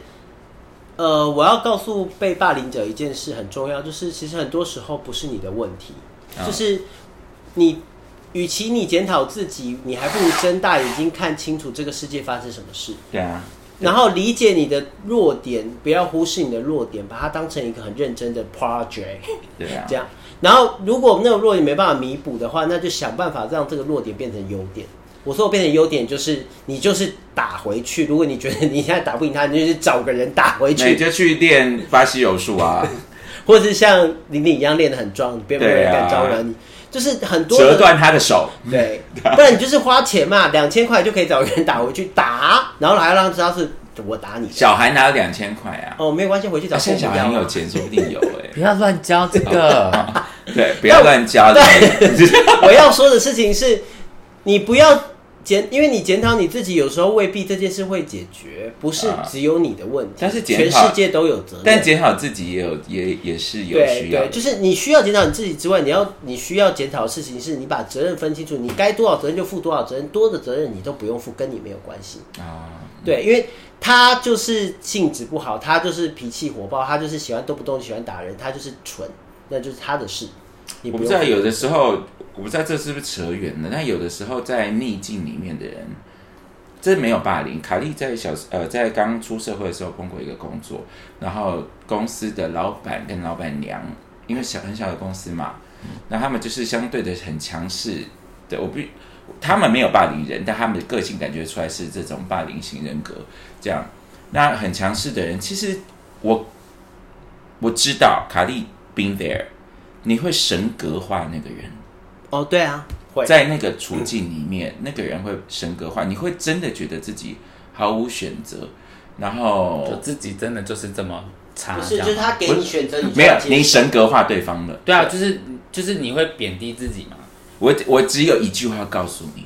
呃，我要告诉被霸凌者一件事很重要，就是其实很多时候不是你的问题，啊就是你，与其你检讨自己，你还不如睁大眼睛看清楚这个世界发生什么事，对啊，然后理解你的弱点，不要忽视你的弱点，把它当成一个很认真的 project。对啊这，样。然后，如果那个弱点没办法弥补的话，那就想办法让这个弱点变成优点。我说我变成优点，就是你就是打回去。如果你觉得你现在打不赢他，你就去找个人打回去，那你就去练巴西柔术啊，<laughs> 或者是像玲玲一样练得很壮，别人没有人对啊敢招惹你。就是很多折断他的手。对，不然你就是花钱嘛，两千块就可以找人打回去打，然后还要让他知道是我打你。小孩哪有两千块啊，哦，没有关系，回去找啊现在小孩。很有钱，说不定有哎、<laughs> 不要乱教这个。<laughs> 对，不要乱加的。我要说的事情是，你不要检，因为你检讨你自己，有时候未必这件事会解决，不是啊只有你的问题，但是全世界都有责任。但检讨自己也有，也也是有需要对。就是你需要检讨你自己之外，你要你需要检讨的事情是你把责任分清楚，你该多少责任就负多少责任，多的责任你都不用负，跟你没有关系。啊，对，因为他就是性质不好，他就是脾气火爆，他就是喜欢动不动喜欢打人，他就是蠢，那就是他的事。你我不知道有的时候，我不知道这是不是扯远了。但有的时候在逆境里面的人，这没有霸凌。卡莉在小呃在刚出社会的时候碰过一个工作，然后公司的老板跟老板娘，因为小很小的公司嘛，那他们就是相对的很强势的。我不他们没有霸凌人，但他们的个性感觉出来是这种霸凌型人格。这样，那很强势的人，其实我我知道卡莉 been there，你会神格化那个人。哦，对啊，会。在那个处境里面，那个人会神格化，你会真的觉得自己毫无选择，然就后自己真的就是这么差，不是，就是他给你选择，你没有你神格化对方了。对啊，就是就是你会贬低自己嘛。我我只有一句话告诉你，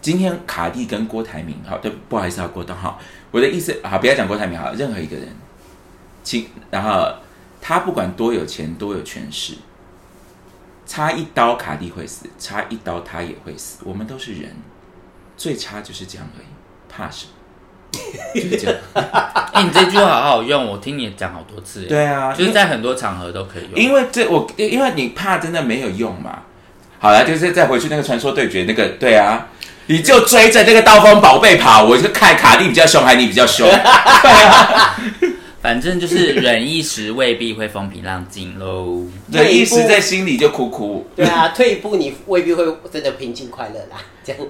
今天卡蒂跟郭台铭，好，对，不好意思啊，郭董，好，我的意思，好，不要讲郭台铭，好，任何一个人，请，然后他不管多有钱，多有权势，插一刀卡蒂会死，插一刀他也会死，我们都是人，最差就是这样而已，怕什么？就是这样。<laughs> 哎、你这句话好好用，我听你讲好多次。，对啊，就是在很多场合都可以用。因为这我因为你怕真的没有用嘛。好了，就是再回去那个传说对决那个，对啊，你就追着那个刀锋宝贝跑，我就看卡蒂比较凶，还是你比较凶？<laughs> 反正就是 <laughs> 忍一时，未必会风平浪静喽。忍，一时在心里就哭哭，对啊，退一步你未必会真的平静快乐啦，这样。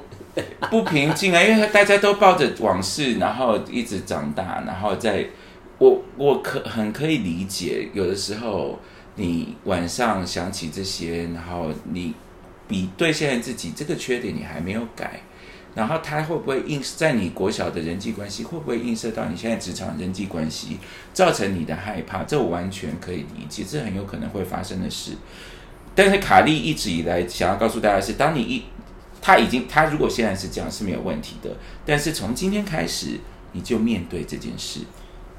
不平静啊，因为大家都抱着往事，然后一直长大，然后在，我我可很可以理解，有的时候你晚上想起这些，然后你比对现在自己这个缺点你还没有改，然后它会不会映在你国小的人际关系，会不会映射到你现在职场人际关系，造成你的害怕？这我完全可以理解，这很有可能会发生的事。但是卡利一直以来想要告诉大家的是，当你一他已经他如果现在是这样是没有问题的，但是从今天开始你就面对这件事。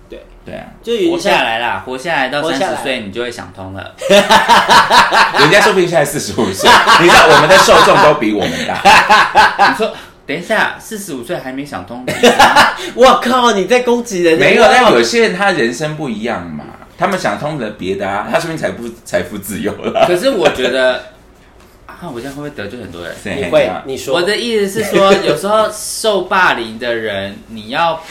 对对啊，就有点像下来啦，活下来到三十岁，你就会想通了。<laughs> 人家说不定现在四十五岁，你知道我们的受众都比我们大。<laughs> 你说，等一下，四十五岁还没想通，<laughs> 我靠，你在攻击人家？没有，但有些人他人生不一样嘛，他们想通了别的啊，他说明财富财富自由了。可是我觉得 <laughs> 啊，我这样会不会得罪很多人？对你会，你说我的意思是说，<laughs> 有时候受霸凌的人，你要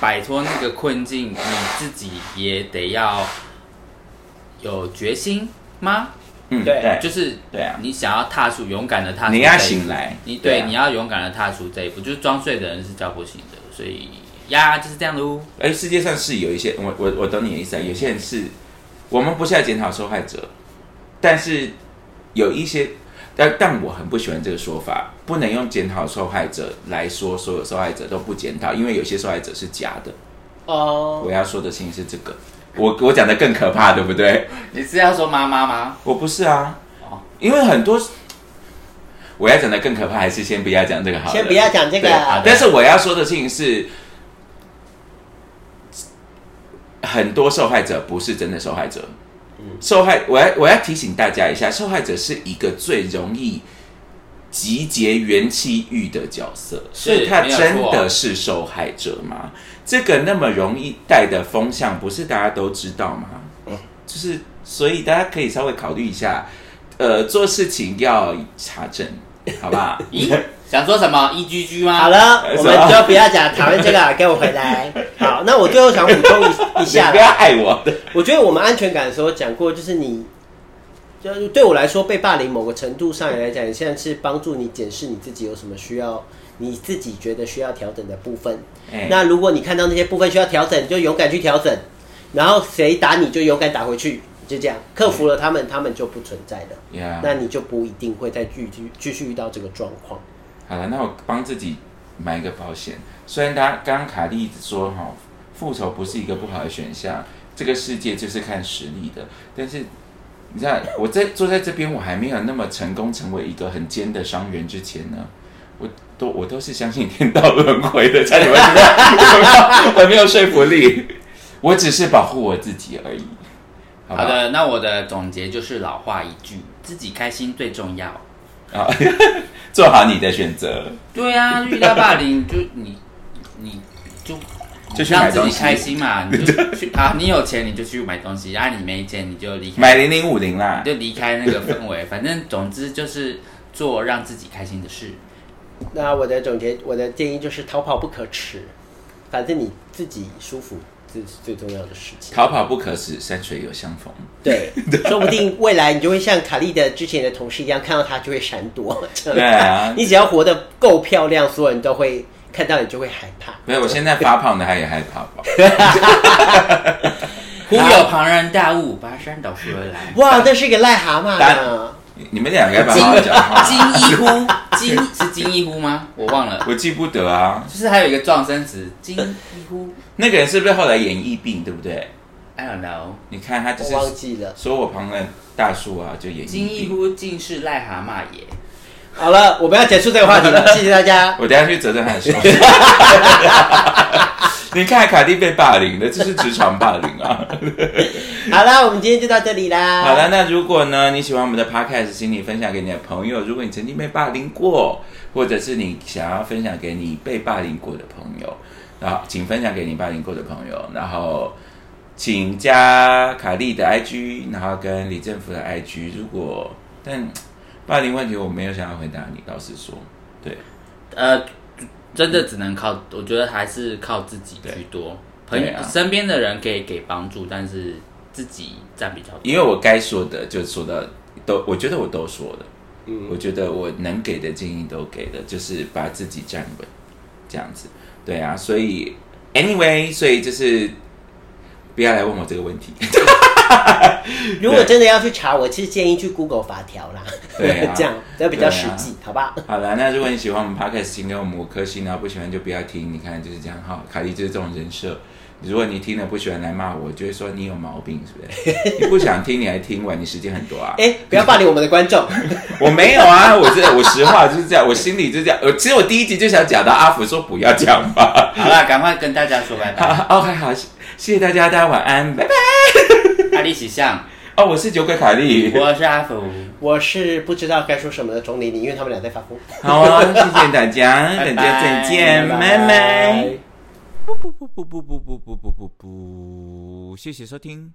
摆脱那个困境，你自己也得要有决心吗？嗯，对对，就是对啊你想要踏出勇敢的踏出，你要醒，来，你对、啊你要勇敢的踏出这一步，就是装睡的人是叫不醒的，所以呀，就是这样喽。哎，世界上是有一些，我我我懂你的意思啊。有些人是，我们不是要检讨受害者，但是有一些，但但我很不喜欢这个说法，不能用检讨受害者来说所有受害者都不检讨，因为有些受害者是假的。哦我，要说的事情是这个，我我讲的更可怕，对不对？你是要说妈妈吗？我不是啊哦，因为很多。我要讲的更可怕，还是先不要讲这个好了？先不要讲这个好但是我要说的事情是，很多受害者不是真的受害者。受害，我要我要提醒大家一下，受害者是一个最容易集结元气欲的角色，是所以他真的是受害者吗？这个那么容易带的风向，不是大家都知道吗？就是，所以大家可以稍微考虑一下，呃，做事情要查证，好不好？<laughs> 咦，想说什么？E G G 吗？好，了，呃我们就不要讲讨论这个了，<laughs> 给我回来。好，那我最后想补充一一下 <laughs> 不要爱我的。我觉得我们安全感的时候讲过，就是你，就对我来说，被霸凌某个程度上来讲，现在是帮助你检视你自己有什么需要，你自己觉得需要调整的部分。哎那如果你看到那些部分需要调整，你就勇敢去调整，然后谁打你就勇敢打回去，就这样克服了他们，他们就不存在了。呀那你就不一定会再继续继续遇到这个状况。好了，那我帮自己买一个保险。虽然大家刚刚卡莉一直说哈，复仇不是一个不好的选项，这个世界就是看实力的。但是你知道，我在坐在这边，我还没有那么成功成为一个很尖的商人之前呢，我都我都是相信天道轮回的，才你们觉得我没有说服力，我只是保护我自己而已。好好的，那我的总结就是老话一句：自己开心最重要。啊，<laughs> 做好你的选择。对啊，遇到霸凌就你你就就去买东西让自己开心嘛，<laughs> 你就去啊，你有钱你就去买东西，啊，你没钱你就离开，买零零五零啦你，就离开那个氛围，<laughs> 反正总之就是做让自己开心的事。那我的总结，我的建议就是逃跑不可耻，反正你自己舒服，这是最重要的事情。逃跑不可耻，山水有相逢。对，<laughs> 说不定未来你就会像卡莉的之前的同事一样，看到他就会闪躲。对啊你只要活得够漂亮，所有人都会看到你就会害怕。没有，我现在发胖的，他也害怕吧？<laughs> 忽有庞然大物，拔山倒树而来。<laughs> 哇，那是一个癞蛤蟆呢。你们两个要不要好好讲话？金一呼，金是金一呼吗？我忘了，我记不得啊。就是还有一个撞声词，金一呼那个人是不是后来演疫病，对不对？，I don't know。你看他就是记了。说我旁人大树啊，就演金疫病。一呼竟是癞蛤蟆也。好了，我们要结束这个话题了，谢谢大家。我等下去折正他的手。<laughs> 你看卡蒂被霸凌了，这是职场霸凌啊！好了，我们今天就到这里啦。好了，那如果呢你喜欢我们的 podcast，请你分享给你的朋友。如果你曾经被霸凌过，或者是你想要分享给你被霸凌过的朋友，然后请分享给你霸凌过的朋友，然后请加卡莉的 IG，然后跟李政府的 IG。如果但霸凌问题我没有想要回答你，老实说，对。呃，真的只能靠，我觉得还是靠自己居多。朋友、啊身边的人可以给帮助，但是自己占比较多。因为我该说的就说到都，我觉得我都说了，嗯我觉得我能给的建议都给了，就是把自己站稳，这样子，对啊，所以 anyway，所以就是不要来问我这个问题，<laughs> <laughs> 如果真的要去查，我其实建议去 Google 法条啦，对啊 <laughs> 这样这比较实际，好吧？好了，那如果你喜欢我们 podcast，请给我们五颗星，然后不喜欢就不要听。你看就是这样哈，凯莉就是这种人设。如果你听了不喜欢来骂我，就会说你有毛病，是不是？<laughs> 你不想听你还听完，你时间很多啊。哎，不要霸凌我们的观众。我没有啊，我这我实话就是这样，我心里就是这样。我其实我第一集就想讲到阿福说不要讲吧。好了，赶快跟大家说拜拜。好，OK，好，谢谢谢大家，大家晚安，拜拜。阿丽喜相，<laughs> 哦，我是酒鬼凯莉。我是阿福。我是不知道该说什么的钟玲玲，因为他们俩在发疯。好啊，谢谢大家，大家再见，<laughs> 拜拜。不不不不不不不不不不不，谢谢收听。